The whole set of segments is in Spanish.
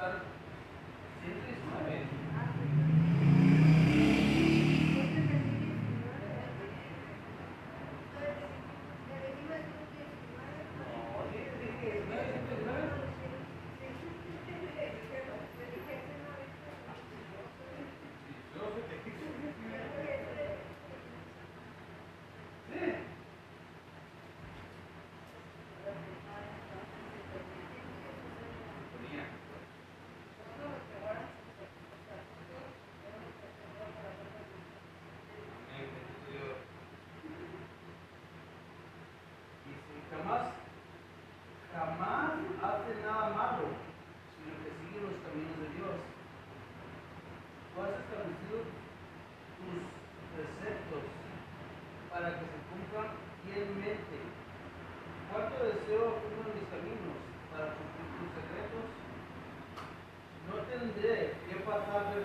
Serve para que se cumplan fielmente. Cuarto deseo ocupa mis caminos para cumplir tus secretos. No tendré que pasar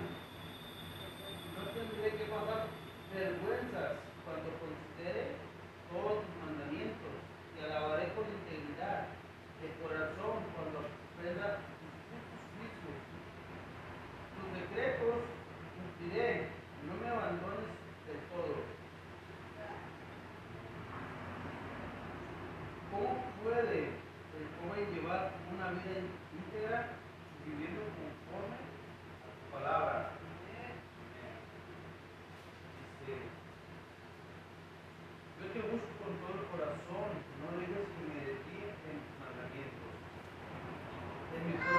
Yeah.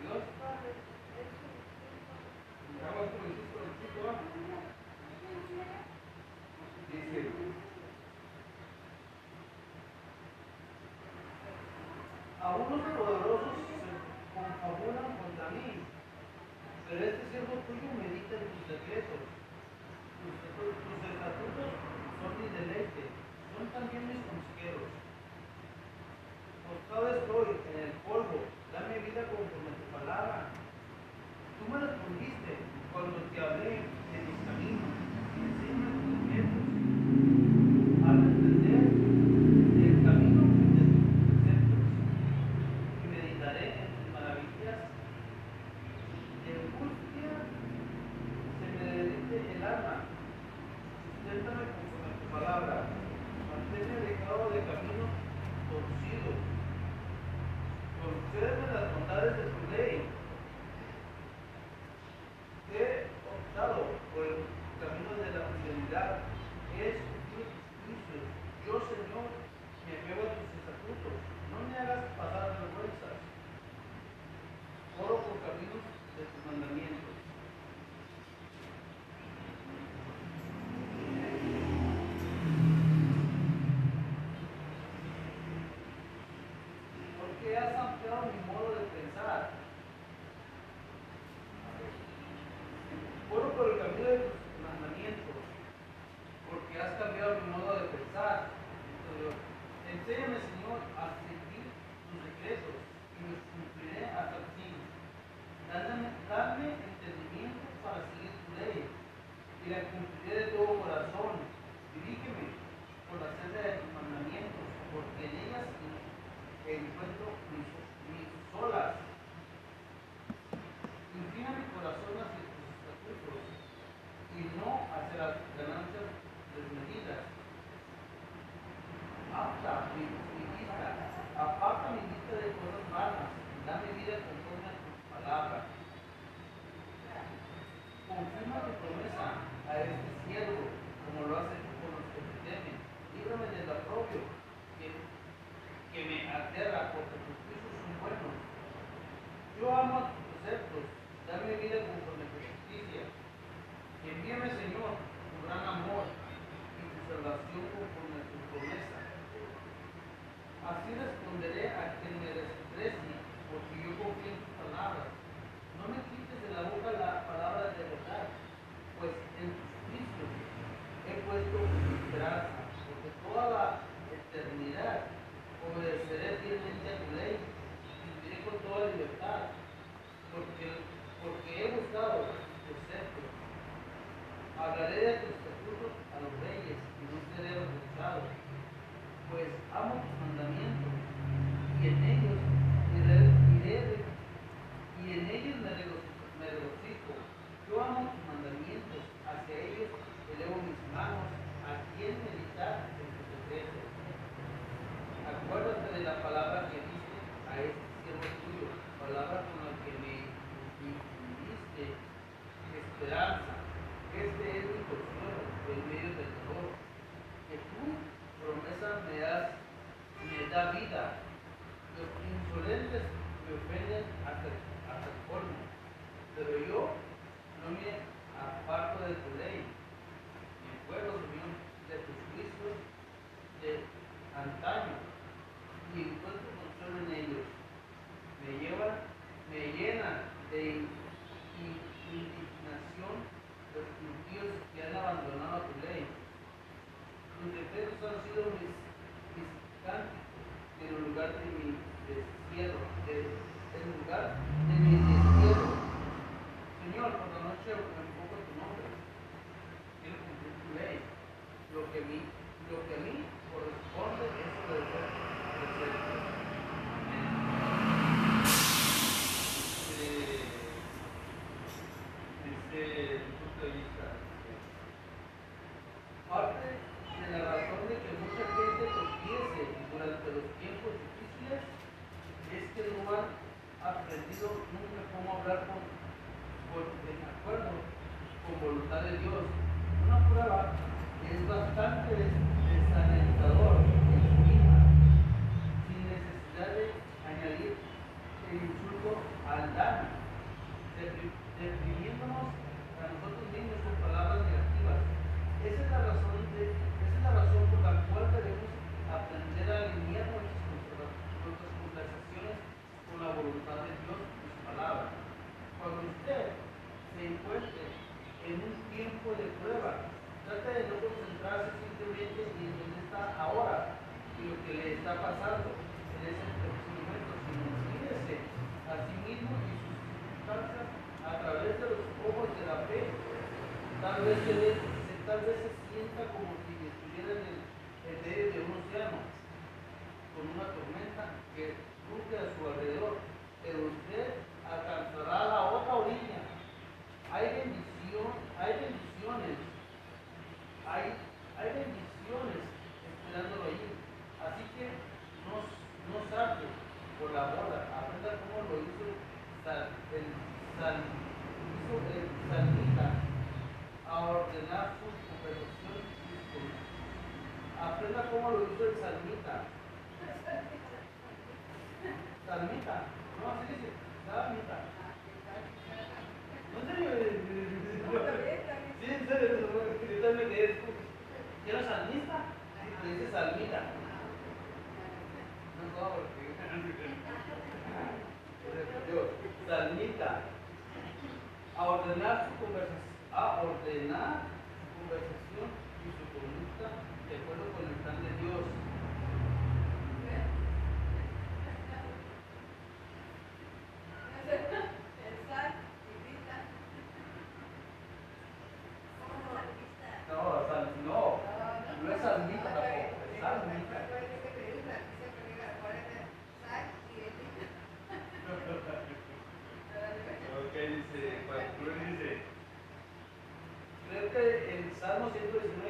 A unos poderosos confabulan contra mí, pero este siervo tuyo medita tus decretos. Tus, estatutos son mi deleite, son también mis consejeros. las ganancias desmedidas. con la que me inspiriste esperanza. Este es mi consuelo en medio del dolor. Que tu promesa me, das, me da vida. Los insolentes me ofenden hasta, hasta el colmo. Pero yo no me aparto de tu ley. Mi pueblo de tus juicios de antaño. Y encuentro llena de indignación los judíos que han abandonado tu ley. Tus decretos han sido mis, mis cánticos en lugar de mi destierro, en lugar de mi destierro. Señor, por la noche invoco tu nombre. Quiero cumplir tu ley. Lo que, a mí, lo que a mí corresponde es obedecer. ¿Usted es salmista? Le dice salmita. No, no, porque. Salmita. A ordenar su conversación. A ordenar su conversación y su conducta de acuerdo con el Salmo 119.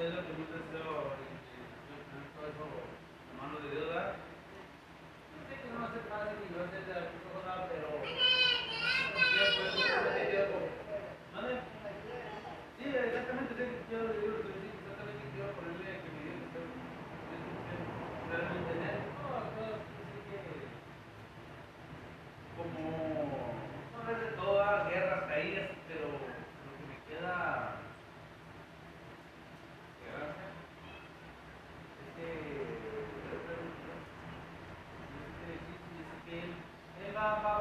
Esa es la pregunta que yo, yo, yo, yo, mano de Dios, ¿verdad? No sé que no hace fácil y no hace Kita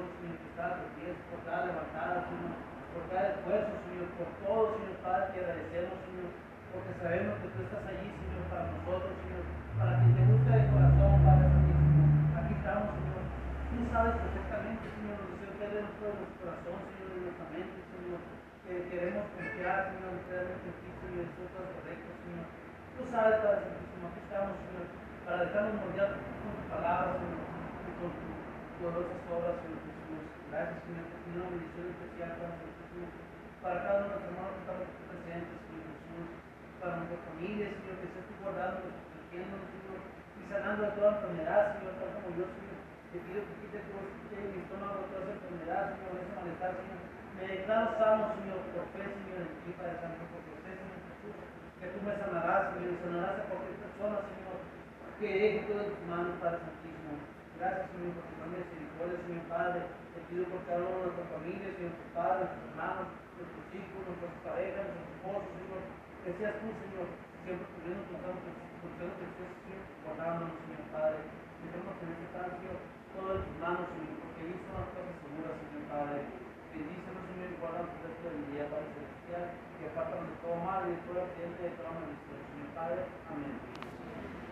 Señor, que manifestada tus pies, por cada levantada, Señor, por cada esfuerzo, Señor, por todo, Señor Padre, te agradecemos, Señor, porque sabemos que tú estás allí, Señor, para nosotros, Señor, para quien te gusta de corazón, Padre Santísimo. Aquí estamos, Señor. Tú sabes perfectamente, Señor, los deseos que hay de nuestro corazón, Señor, de nuestra mente, Señor, que queremos confiar, Señor, enteramente en ti, Señor, en todo correcto, Señor. Tú sabes, Padre Santísimo, aquí estamos, Señor, para dejarnos moldear con tu palabra, Señor, y con tus gloriosas obras, Señor. Gracias, Señor, por una bendición especial para nosotros, Señor. Para cada uno de los hermanos que estamos presentes, Señor Jesús. Para nuestras familias, Señor, que estés tú guardando, protegiéndonos, Señor. Y sanando a toda enfermedad, Señor, tal como yo, Señor. Te pido que quites tu en mi estómago todas las enfermedades, Señor, ese malestar, Señor. Me declaro sano, Señor, por fe, Señor, en ti, Padre Santo, porque usted, Señor Jesús, que tú me sanarás, Señor, y sanarás a cualquier persona, Señor, que deje todo en tus manos, Padre Santísimo. Gracias, Señor, por tu gran misericordia, Señor Padre. Te pido por cada uno de nuestras familias, Señor, tus padres, nuestros hermanos, nuestros hijos, nuestras parejas, nuestros esposos, Señor. Que seas tú, Señor, siempre cubriendo tus manos, porque que estés siempre guardándonos, Señor Padre. Dejemos en este cancio todo en tus manos, Señor, porque ahí son las cosas seguras, Señor Padre. Bendícenos, Señor, y guarda el resto del día, Padre Celestial, que apartan de todo mal y de todo accidente de toda maldición, Señor Padre. Amén.